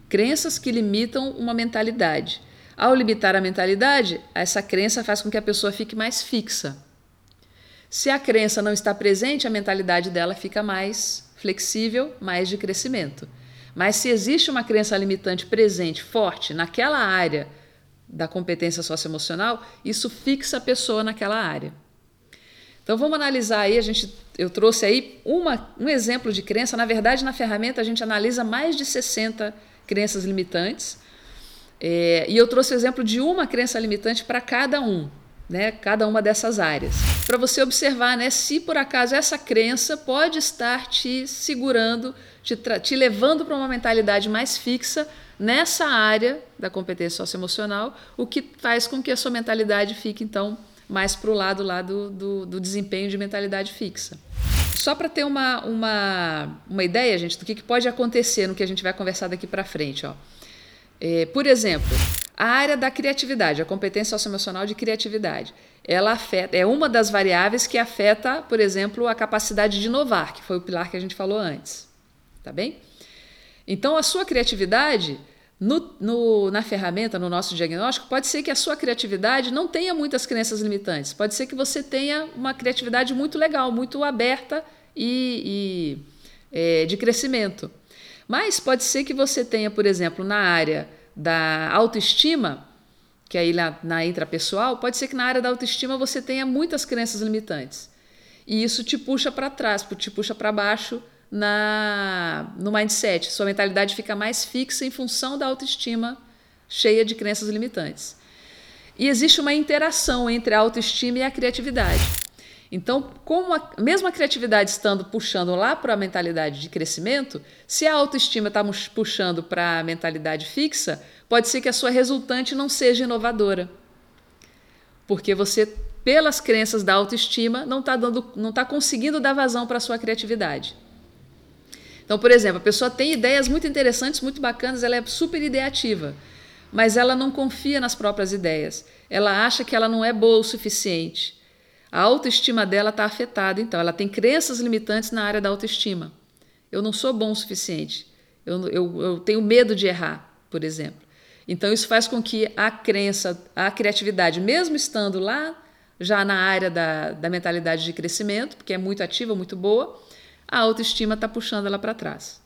Crenças que limitam uma mentalidade. Ao limitar a mentalidade, essa crença faz com que a pessoa fique mais fixa. Se a crença não está presente, a mentalidade dela fica mais flexível, mais de crescimento. Mas se existe uma crença limitante presente, forte, naquela área da competência socioemocional, isso fixa a pessoa naquela área. Então vamos analisar aí, a gente, eu trouxe aí uma, um exemplo de crença. Na verdade, na ferramenta a gente analisa mais de 60 crenças limitantes é, e eu trouxe o exemplo de uma crença limitante para cada um, né, cada uma dessas áreas, para você observar né, se por acaso essa crença pode estar te segurando, te, te levando para uma mentalidade mais fixa nessa área da competência socioemocional, o que faz com que a sua mentalidade fique então mais para o lado lá do, do, do desempenho de mentalidade fixa. Só para ter uma, uma, uma ideia, gente, do que, que pode acontecer no que a gente vai conversar daqui para frente. Ó. É, por exemplo, a área da criatividade, a competência socioemocional de criatividade, ela afeta, é uma das variáveis que afeta, por exemplo, a capacidade de inovar, que foi o pilar que a gente falou antes. Tá bem? Então, a sua criatividade no, no, na ferramenta, no nosso diagnóstico, pode ser que a sua criatividade não tenha muitas crenças limitantes. Pode ser que você tenha uma criatividade muito legal, muito aberta e, e é, de crescimento. Mas pode ser que você tenha, por exemplo, na área da autoestima, que aí na, na intrapessoal, pode ser que na área da autoestima você tenha muitas crenças limitantes. E isso te puxa para trás, te puxa para baixo na no mindset. Sua mentalidade fica mais fixa em função da autoestima cheia de crenças limitantes. E existe uma interação entre a autoestima e a criatividade. Então, como a, mesmo a criatividade estando puxando lá para a mentalidade de crescimento, se a autoestima está puxando para a mentalidade fixa, pode ser que a sua resultante não seja inovadora. Porque você, pelas crenças da autoestima, não está está conseguindo dar vazão para a sua criatividade. Então, por exemplo, a pessoa tem ideias muito interessantes, muito bacanas, ela é super ideativa, mas ela não confia nas próprias ideias. Ela acha que ela não é boa o suficiente. A autoestima dela está afetada, então ela tem crenças limitantes na área da autoestima. Eu não sou bom o suficiente. Eu, eu, eu tenho medo de errar, por exemplo. Então, isso faz com que a crença, a criatividade, mesmo estando lá, já na área da, da mentalidade de crescimento, porque é muito ativa, muito boa, a autoestima está puxando ela para trás.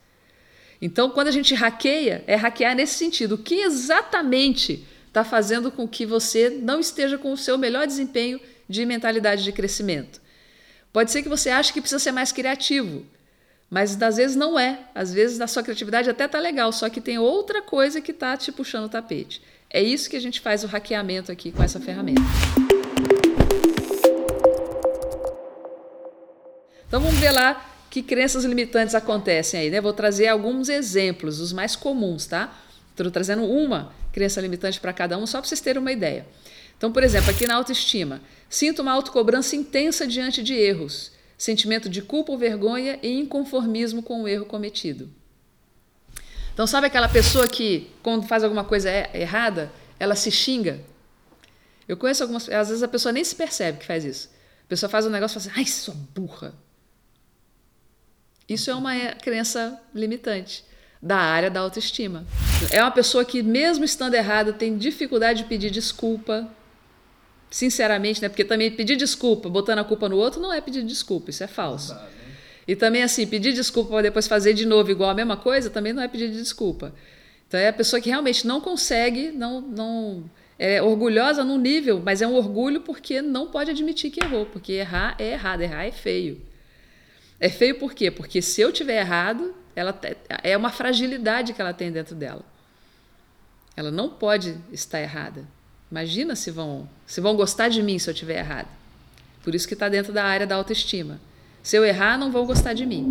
Então, quando a gente hackeia, é hackear nesse sentido. O que exatamente está fazendo com que você não esteja com o seu melhor desempenho de mentalidade de crescimento? Pode ser que você ache que precisa ser mais criativo, mas às vezes não é. Às vezes a sua criatividade até está legal, só que tem outra coisa que está te puxando o tapete. É isso que a gente faz o hackeamento aqui com essa ferramenta. Então vamos ver lá que crenças limitantes acontecem aí, né? Vou trazer alguns exemplos, os mais comuns, tá? Estou trazendo uma crença limitante para cada um, só para vocês terem uma ideia. Então, por exemplo, aqui na autoestima, sinto uma autocobrança intensa diante de erros, sentimento de culpa ou vergonha e inconformismo com o erro cometido. Então, sabe aquela pessoa que, quando faz alguma coisa errada, ela se xinga? Eu conheço algumas. Às vezes a pessoa nem se percebe que faz isso. A pessoa faz um negócio e fala assim: ai, sua burra. Isso é uma crença limitante da área da autoestima. É uma pessoa que, mesmo estando errada, tem dificuldade de pedir desculpa. Sinceramente, né? Porque também pedir desculpa, botando a culpa no outro, não é pedir desculpa, isso é falso. E também, assim, pedir desculpa para depois fazer de novo igual a mesma coisa, também não é pedir desculpa. Então, é a pessoa que realmente não consegue, não, não é orgulhosa num nível, mas é um orgulho porque não pode admitir que errou, porque errar é errado, errar é feio. É feio por quê? Porque se eu tiver errado, ela é uma fragilidade que ela tem dentro dela. Ela não pode estar errada. Imagina se vão, se vão gostar de mim se eu tiver errado. Por isso que está dentro da área da autoestima. Se eu errar, não vão gostar de mim.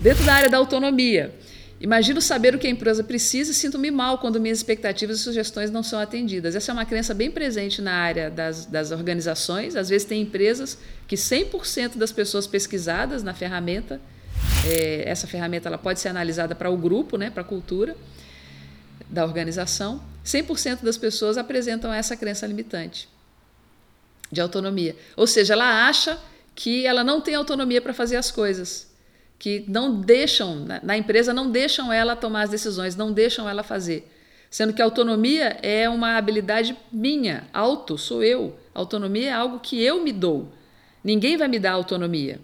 Dentro da área da autonomia, Imagino saber o que a empresa precisa e sinto-me mal quando minhas expectativas e sugestões não são atendidas. Essa é uma crença bem presente na área das, das organizações. Às vezes, tem empresas que 100% das pessoas pesquisadas na ferramenta, é, essa ferramenta ela pode ser analisada para o grupo, né, para a cultura da organização, 100% das pessoas apresentam essa crença limitante de autonomia. Ou seja, ela acha que ela não tem autonomia para fazer as coisas que não deixam, na empresa não deixam ela tomar as decisões, não deixam ela fazer. Sendo que autonomia é uma habilidade minha, auto, sou eu. Autonomia é algo que eu me dou. Ninguém vai me dar autonomia.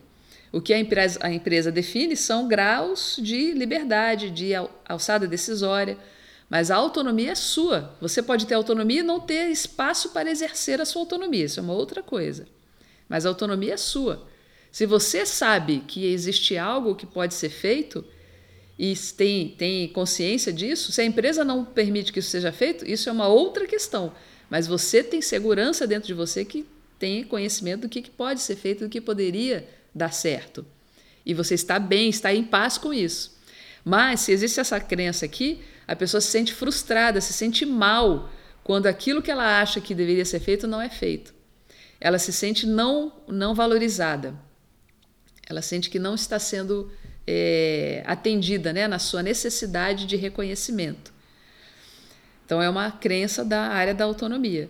O que a empresa, a empresa define são graus de liberdade, de alçada decisória, mas a autonomia é sua. Você pode ter autonomia e não ter espaço para exercer a sua autonomia, isso é uma outra coisa. Mas a autonomia é sua. Se você sabe que existe algo que pode ser feito e tem, tem consciência disso, se a empresa não permite que isso seja feito, isso é uma outra questão. Mas você tem segurança dentro de você que tem conhecimento do que, que pode ser feito, do que poderia dar certo. E você está bem, está em paz com isso. Mas se existe essa crença aqui, a pessoa se sente frustrada, se sente mal quando aquilo que ela acha que deveria ser feito não é feito. ela se sente não, não valorizada. Ela sente que não está sendo é, atendida né, na sua necessidade de reconhecimento. Então, é uma crença da área da autonomia.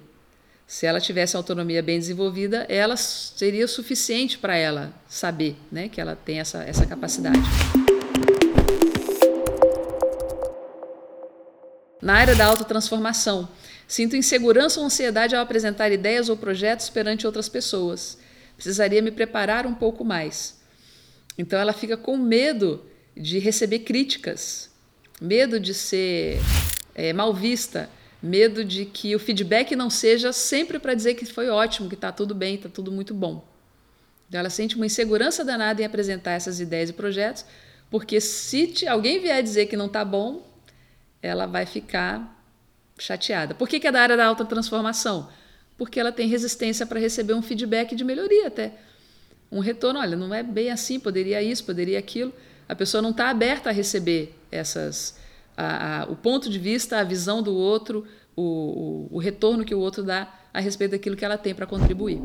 Se ela tivesse autonomia bem desenvolvida, ela seria suficiente para ela saber né, que ela tem essa, essa capacidade. Na área da autotransformação, sinto insegurança ou ansiedade ao apresentar ideias ou projetos perante outras pessoas. Precisaria me preparar um pouco mais. Então ela fica com medo de receber críticas, medo de ser é, mal vista, medo de que o feedback não seja sempre para dizer que foi ótimo, que está tudo bem, está tudo muito bom. Então ela sente uma insegurança danada em apresentar essas ideias e projetos, porque se alguém vier dizer que não está bom, ela vai ficar chateada. Por que, que é da área da alta transformação? Porque ela tem resistência para receber um feedback de melhoria até. Um retorno, olha, não é bem assim, poderia isso, poderia aquilo. A pessoa não está aberta a receber essas a, a, o ponto de vista, a visão do outro, o, o, o retorno que o outro dá a respeito daquilo que ela tem para contribuir.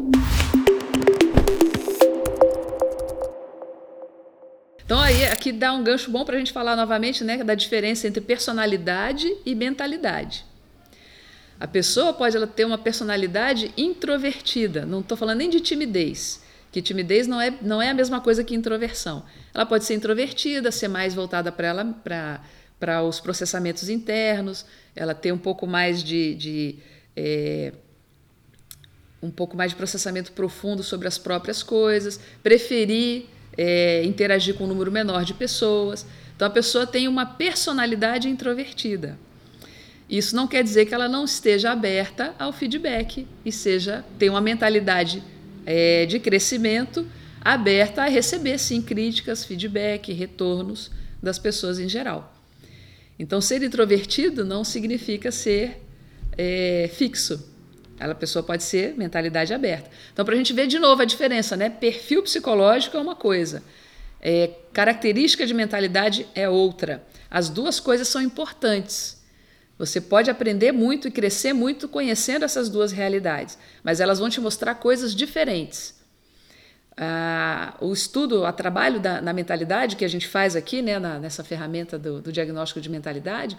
Então aí aqui dá um gancho bom para a gente falar novamente né, da diferença entre personalidade e mentalidade. A pessoa pode ela ter uma personalidade introvertida, não estou falando nem de timidez, que timidez não é, não é a mesma coisa que introversão. Ela pode ser introvertida, ser mais voltada para ela para para os processamentos internos, ela tem um pouco mais de, de é, um pouco mais de processamento profundo sobre as próprias coisas, preferir é, interagir com um número menor de pessoas. Então a pessoa tem uma personalidade introvertida. Isso não quer dizer que ela não esteja aberta ao feedback e seja tem uma mentalidade é, de crescimento aberta a receber sim críticas, feedback, retornos das pessoas em geral. Então, ser introvertido não significa ser é, fixo. A pessoa pode ser mentalidade aberta. Então, para a gente ver de novo a diferença, né? Perfil psicológico é uma coisa, é, característica de mentalidade é outra. As duas coisas são importantes. Você pode aprender muito e crescer muito conhecendo essas duas realidades, mas elas vão te mostrar coisas diferentes ah, o estudo, o trabalho da, na mentalidade que a gente faz aqui, né, na, nessa ferramenta do, do diagnóstico de mentalidade,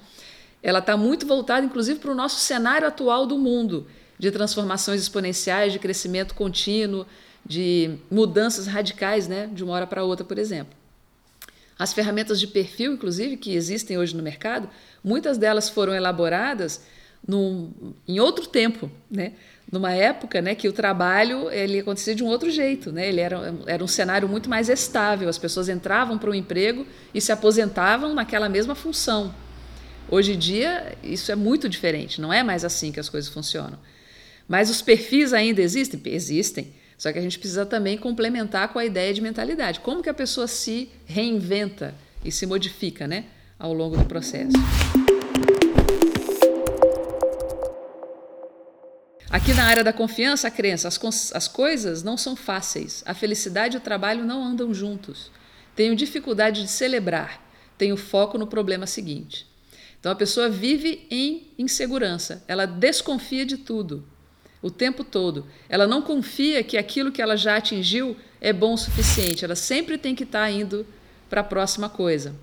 ela está muito voltada, inclusive, para o nosso cenário atual do mundo, de transformações exponenciais, de crescimento contínuo, de mudanças radicais, né, de uma hora para outra, por exemplo. As ferramentas de perfil, inclusive, que existem hoje no mercado, muitas delas foram elaboradas num, em outro tempo, né? numa época né, que o trabalho ele acontecia de um outro jeito. Né? Ele era, era um cenário muito mais estável, as pessoas entravam para o emprego e se aposentavam naquela mesma função. Hoje em dia, isso é muito diferente, não é mais assim que as coisas funcionam. Mas os perfis ainda existem? Existem. Só que a gente precisa também complementar com a ideia de mentalidade. Como que a pessoa se reinventa e se modifica né, ao longo do processo. Aqui na área da confiança, a crença, as, as coisas não são fáceis. A felicidade e o trabalho não andam juntos. Tenho dificuldade de celebrar. Tenho foco no problema seguinte. Então a pessoa vive em insegurança. Ela desconfia de tudo o tempo todo. Ela não confia que aquilo que ela já atingiu é bom o suficiente. Ela sempre tem que estar tá indo para a próxima coisa.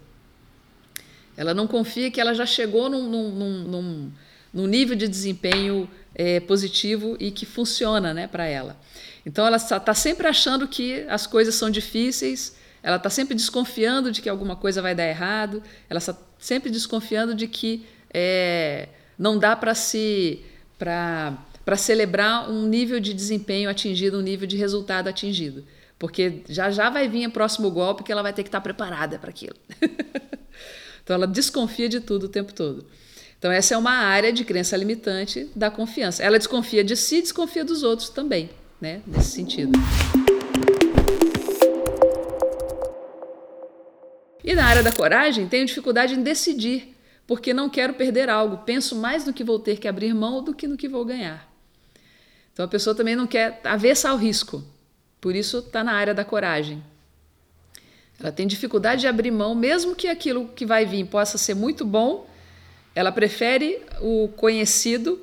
Ela não confia que ela já chegou num, num, num, num nível de desempenho é, positivo e que funciona né, para ela. Então ela está sempre achando que as coisas são difíceis, ela está sempre desconfiando de que alguma coisa vai dar errado, ela está sempre desconfiando de que é, não dá para se para celebrar um nível de desempenho atingido, um nível de resultado atingido. Porque já já vai vir o próximo golpe que ela vai ter que estar tá preparada para aquilo. então ela desconfia de tudo o tempo todo. Então, essa é uma área de crença limitante da confiança. Ela desconfia de si, desconfia dos outros também, né? Nesse sentido. E na área da coragem, tenho dificuldade em decidir, porque não quero perder algo. Penso mais no que vou ter que abrir mão do que no que vou ganhar. Então a pessoa também não quer avessa ao risco. Por isso está na área da coragem. Ela tem dificuldade de abrir mão, mesmo que aquilo que vai vir possa ser muito bom, ela prefere o conhecido,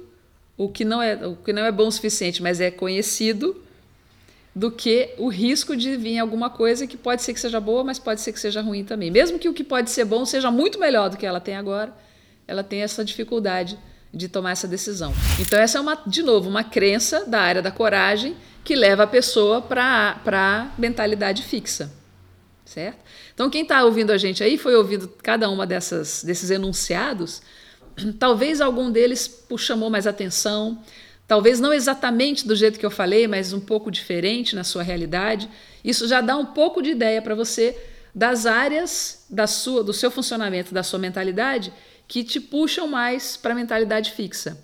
o que não é, o que não é bom o suficiente, mas é conhecido, do que o risco de vir alguma coisa que pode ser que seja boa, mas pode ser que seja ruim também. Mesmo que o que pode ser bom seja muito melhor do que ela tem agora, ela tem essa dificuldade de tomar essa decisão. Então, essa é, uma, de novo, uma crença da área da coragem que leva a pessoa para a mentalidade fixa. Certo? Então, quem está ouvindo a gente aí foi ouvindo cada uma dessas, desses enunciados. Talvez algum deles chamou mais atenção, talvez não exatamente do jeito que eu falei, mas um pouco diferente na sua realidade. Isso já dá um pouco de ideia para você das áreas da sua, do seu funcionamento, da sua mentalidade que te puxam mais para a mentalidade fixa.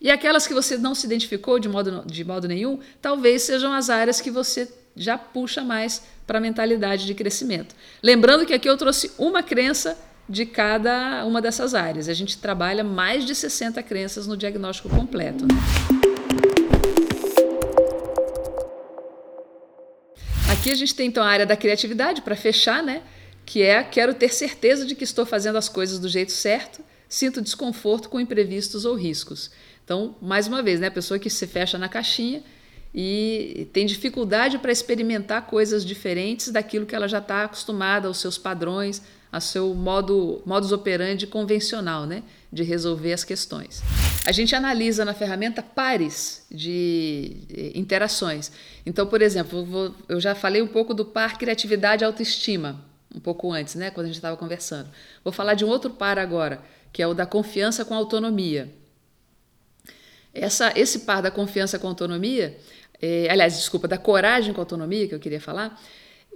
E aquelas que você não se identificou de modo, de modo nenhum, talvez sejam as áreas que você já puxa mais para a mentalidade de crescimento. Lembrando que aqui eu trouxe uma crença de cada uma dessas áreas. A gente trabalha mais de 60 crenças no diagnóstico completo. Né? Aqui a gente tem então a área da criatividade para fechar, né? que é quero ter certeza de que estou fazendo as coisas do jeito certo, sinto desconforto com imprevistos ou riscos. Então, mais uma vez, né, a pessoa que se fecha na caixinha e tem dificuldade para experimentar coisas diferentes daquilo que ela já está acostumada, aos seus padrões, ao seu modo, modus operandi convencional né, de resolver as questões. A gente analisa na ferramenta pares de interações. Então, por exemplo, eu já falei um pouco do par criatividade e autoestima um pouco antes, né, quando a gente estava conversando. Vou falar de um outro par agora, que é o da confiança com autonomia. Essa, esse par da confiança com autonomia, é, aliás, desculpa, da coragem com autonomia, que eu queria falar,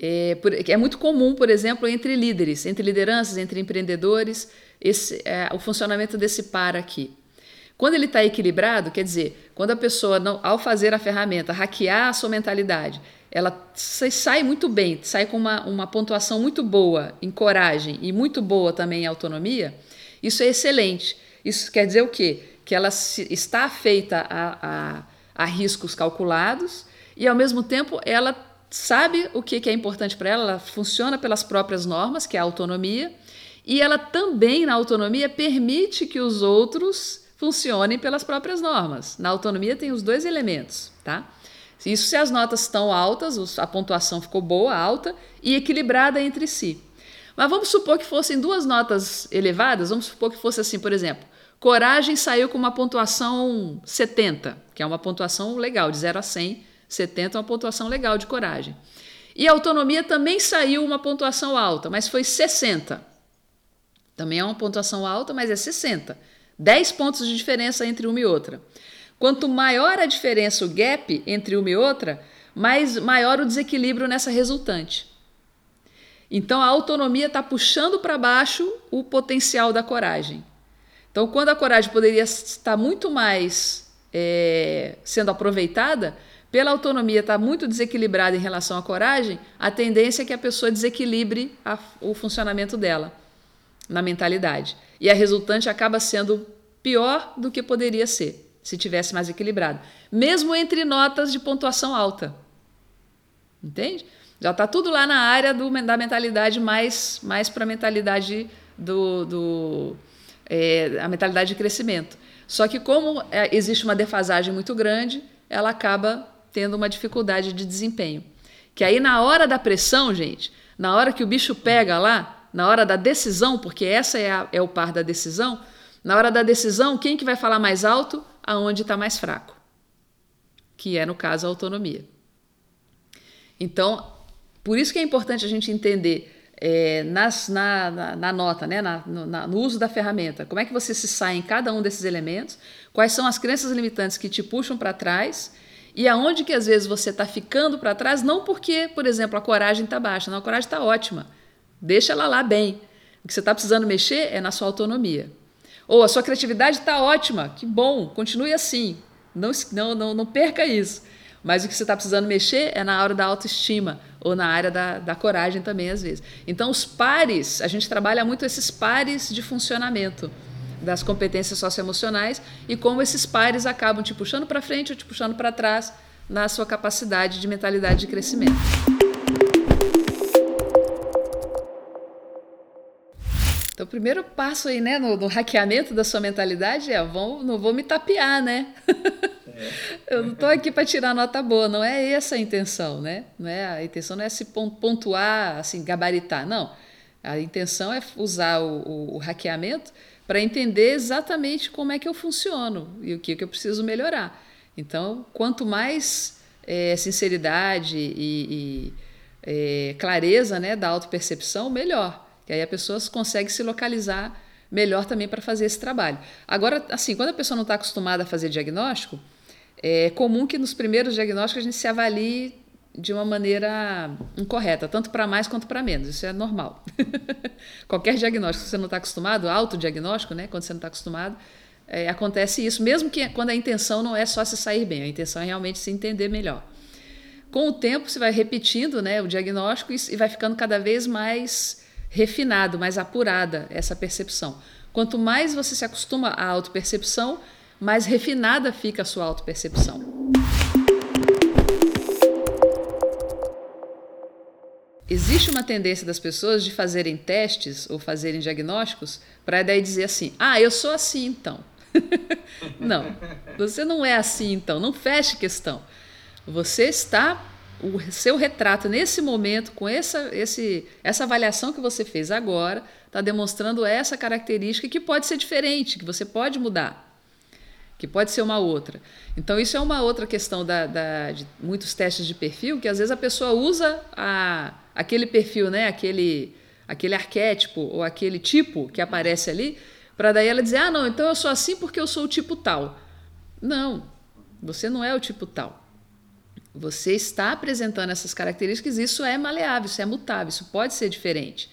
é, por, é muito comum, por exemplo, entre líderes, entre lideranças, entre empreendedores, esse, é, o funcionamento desse par aqui. Quando ele está equilibrado, quer dizer, quando a pessoa, não, ao fazer a ferramenta, hackear a sua mentalidade, ela sai muito bem, sai com uma, uma pontuação muito boa em coragem e muito boa também em autonomia, isso é excelente. Isso quer dizer o quê? Que ela se, está feita a, a, a, riscos calculados e, ao mesmo tempo, ela sabe o que, é importante para ela, ela funciona pelas próprias normas, que é a autonomia, e ela também, na autonomia, permite que os outros funcionem pelas próprias normas. Na autonomia tem os dois elementos, tá? Isso se as notas estão altas, a pontuação ficou boa, alta e equilibrada entre si. Mas vamos supor que fossem duas notas elevadas, vamos supor que fosse assim, por exemplo, coragem saiu com uma pontuação 70, que é uma pontuação legal, de 0 a 100, 70 é uma pontuação legal de coragem. E a autonomia também saiu uma pontuação alta, mas foi 60. Também é uma pontuação alta, mas é 60. 10 pontos de diferença entre uma e outra. Quanto maior a diferença, o gap entre uma e outra, mais maior o desequilíbrio nessa resultante. Então a autonomia está puxando para baixo o potencial da coragem. Então, quando a coragem poderia estar muito mais é, sendo aproveitada, pela autonomia estar tá muito desequilibrada em relação à coragem, a tendência é que a pessoa desequilibre a, o funcionamento dela na mentalidade. E a resultante acaba sendo pior do que poderia ser se tivesse mais equilibrado, mesmo entre notas de pontuação alta. Entende? Já está tudo lá na área do, da mentalidade mais, mais para a mentalidade do, do é, a mentalidade de crescimento. Só que como é, existe uma defasagem muito grande, ela acaba tendo uma dificuldade de desempenho. Que aí na hora da pressão, gente, na hora que o bicho pega lá, na hora da decisão, porque essa é, a, é o par da decisão, na hora da decisão, quem que vai falar mais alto? aonde está mais fraco, que é, no caso, a autonomia. Então, por isso que é importante a gente entender é, nas, na, na, na, nota, né, na, no, no, uso da ferramenta, como é que você se sai em cada um desses elementos, quais são as crenças limitantes que te puxam para trás e aonde que às vezes você está ficando para trás, não porque, por exemplo, a coragem está baixa, não, a coragem está ótima, deixa ela lá bem. O que você está precisando mexer é na sua autonomia. Ou a sua criatividade está ótima, que bom, continue assim. Não, não, não, não perca isso. Mas o que você está precisando mexer é na hora da autoestima ou na área da, da coragem também, às vezes. Então, os pares, a gente trabalha muito esses pares de funcionamento das competências socioemocionais e como esses pares acabam te puxando para frente ou te puxando para trás na sua capacidade de mentalidade de crescimento. Então, o primeiro passo aí, né, no, no hackeamento da sua mentalidade é: vou, não vou me tapear, né? Eu não estou aqui para tirar nota boa, não é essa a intenção, né? Não é, a intenção não é se pontuar, assim, gabaritar, não. A intenção é usar o, o, o hackeamento para entender exatamente como é que eu funciono e o que, que eu preciso melhorar. Então, quanto mais é, sinceridade e, e é, clareza né, da autopercepção, melhor. Que aí a pessoa consegue se localizar melhor também para fazer esse trabalho. Agora, assim, quando a pessoa não está acostumada a fazer diagnóstico, é comum que nos primeiros diagnósticos a gente se avalie de uma maneira incorreta, tanto para mais quanto para menos. Isso é normal. Qualquer diagnóstico que você não está acostumado, autodiagnóstico, né, quando você não está acostumado, é, acontece isso, mesmo que quando a intenção não é só se sair bem, a intenção é realmente se entender melhor. Com o tempo, você vai repetindo né, o diagnóstico e vai ficando cada vez mais refinado, mais apurada essa percepção. Quanto mais você se acostuma à autopercepção, mais refinada fica a sua autopercepção. Existe uma tendência das pessoas de fazerem testes ou fazerem diagnósticos para daí dizer assim: ah, eu sou assim então. não, você não é assim então, não feche questão. Você está o seu retrato nesse momento, com essa, esse, essa avaliação que você fez agora, está demonstrando essa característica que pode ser diferente, que você pode mudar, que pode ser uma outra. Então, isso é uma outra questão da, da, de muitos testes de perfil, que às vezes a pessoa usa a, aquele perfil, né, aquele, aquele arquétipo ou aquele tipo que aparece ali, para daí ela dizer: ah, não, então eu sou assim porque eu sou o tipo tal. Não, você não é o tipo tal. Você está apresentando essas características, isso é maleável, isso é mutável, isso pode ser diferente.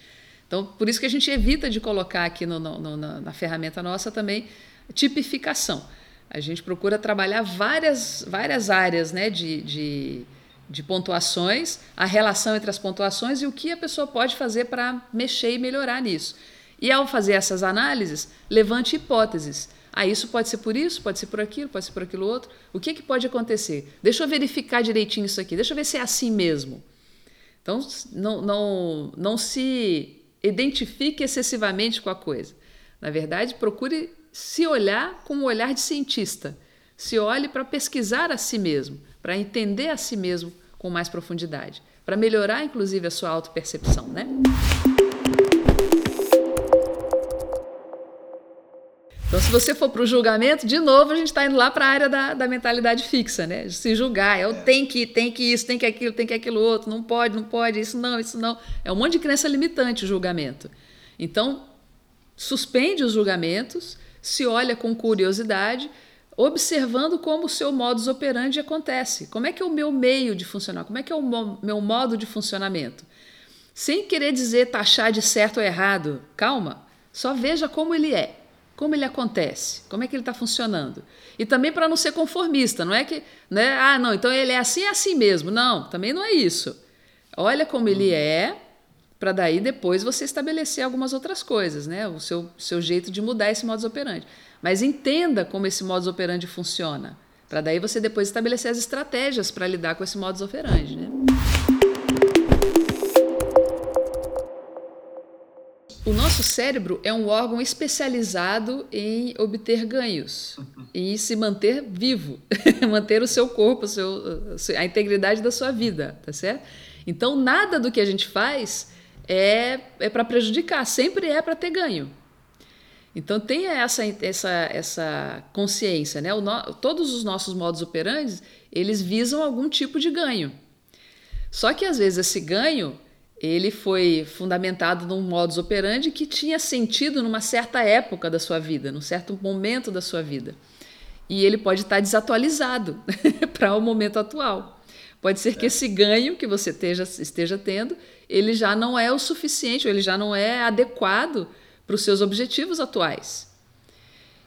Então, por isso que a gente evita de colocar aqui no, no, na, na ferramenta nossa também tipificação. A gente procura trabalhar várias, várias áreas né, de, de, de pontuações, a relação entre as pontuações e o que a pessoa pode fazer para mexer e melhorar nisso. E ao fazer essas análises, levante hipóteses. Ah, isso pode ser por isso, pode ser por aquilo, pode ser por aquilo outro. O que, que pode acontecer? Deixa eu verificar direitinho isso aqui, deixa eu ver se é assim mesmo. Então, não, não, não se identifique excessivamente com a coisa. Na verdade, procure se olhar com o olhar de cientista. Se olhe para pesquisar a si mesmo, para entender a si mesmo com mais profundidade, para melhorar, inclusive, a sua autopercepção, né? Então, se você for para o julgamento, de novo, a gente está indo lá para a área da, da mentalidade fixa, né? Se julgar, eu tenho que, tem que isso, tem que aquilo, tem que aquilo outro, não pode, não pode, isso não, isso não. É um monte de crença limitante o julgamento. Então, suspende os julgamentos, se olha com curiosidade, observando como o seu modus operandi acontece. Como é que é o meu meio de funcionar? Como é que é o meu modo de funcionamento? Sem querer dizer taxar de certo ou errado. Calma, só veja como ele é como ele acontece, como é que ele está funcionando. E também para não ser conformista, não é que, né, ah, não, então ele é assim, é assim mesmo. Não, também não é isso. Olha como ele é, para daí depois você estabelecer algumas outras coisas, né? O seu, seu jeito de mudar esse modus operandi. Mas entenda como esse modus operandi funciona, para daí você depois estabelecer as estratégias para lidar com esse modus operandi, né? O nosso cérebro é um órgão especializado em obter ganhos e se manter vivo, manter o seu corpo, o seu, a integridade da sua vida, tá certo? Então, nada do que a gente faz é, é para prejudicar, sempre é para ter ganho. Então, tenha essa, essa, essa consciência, né? No, todos os nossos modos operantes, eles visam algum tipo de ganho. Só que, às vezes, esse ganho ele foi fundamentado num modus operandi que tinha sentido numa certa época da sua vida, num certo momento da sua vida. E ele pode estar desatualizado para o momento atual. Pode ser que esse ganho que você esteja, esteja tendo, ele já não é o suficiente, ou ele já não é adequado para os seus objetivos atuais.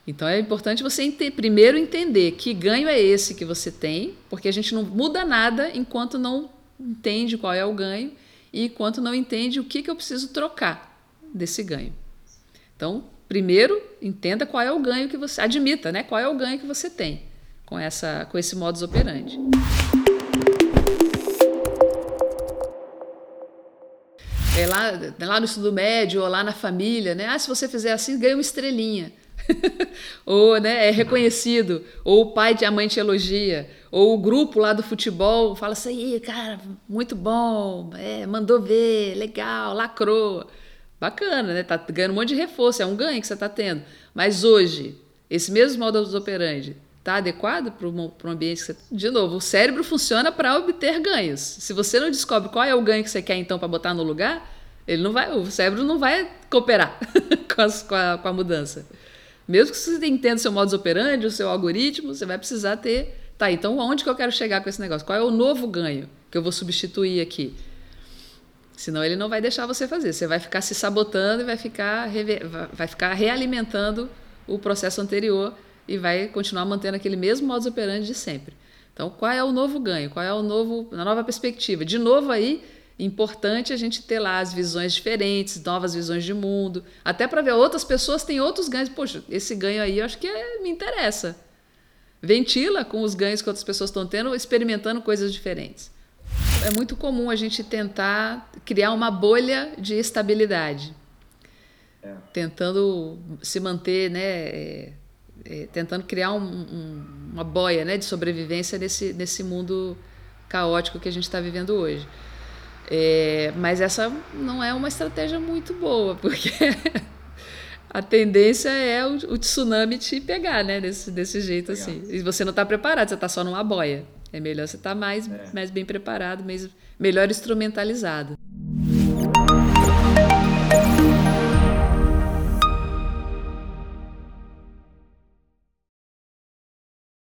Então é importante você ente primeiro entender que ganho é esse que você tem, porque a gente não muda nada enquanto não entende qual é o ganho e enquanto não entende o que, que eu preciso trocar desse ganho. Então, primeiro, entenda qual é o ganho que você admita, né? Qual é o ganho que você tem com essa com esse modus operandi. É lá, lá no estudo médio ou lá na família, né? Ah, se você fizer assim, ganha uma estrelinha. ou né, é reconhecido, ou o pai e a mãe te elogia, ou o grupo lá do futebol fala assim, cara, muito bom, é, mandou ver, legal, lacrou. Bacana, né? Tá ganhando um monte de reforço, é um ganho que você está tendo. Mas hoje, esse mesmo modus operandi está adequado para o ambiente que você. De novo, o cérebro funciona para obter ganhos. Se você não descobre qual é o ganho que você quer então para botar no lugar, ele não vai, o cérebro não vai cooperar com, as, com, a, com, a, mudança. Mesmo que você entenda o seu modus operandi, o seu algoritmo, você vai precisar ter. Tá, então onde que eu quero chegar com esse negócio? Qual é o novo ganho que eu vou substituir aqui? Senão ele não vai deixar você fazer. Você vai ficar se sabotando e vai ficar, vai ficar realimentando o processo anterior e vai continuar mantendo aquele mesmo modus operandi de sempre. Então, qual é o novo ganho? Qual é o novo, a nova perspectiva? De novo aí, importante a gente ter lá as visões diferentes, novas visões de mundo, até para ver outras pessoas têm outros ganhos. Poxa, esse ganho aí eu acho que é, me interessa. Ventila com os ganhos que outras pessoas estão tendo, experimentando coisas diferentes. É muito comum a gente tentar criar uma bolha de estabilidade, é. tentando se manter, né, é, tentando criar um, um, uma boia, né, de sobrevivência nesse nesse mundo caótico que a gente está vivendo hoje. É, mas essa não é uma estratégia muito boa, porque a tendência é o, o, tsunami te pegar, né? Desse, desse jeito pegar. assim. E você não está preparado, você está só numa boia. É melhor você estar tá mais, é. mais bem preparado, mais, melhor instrumentalizado.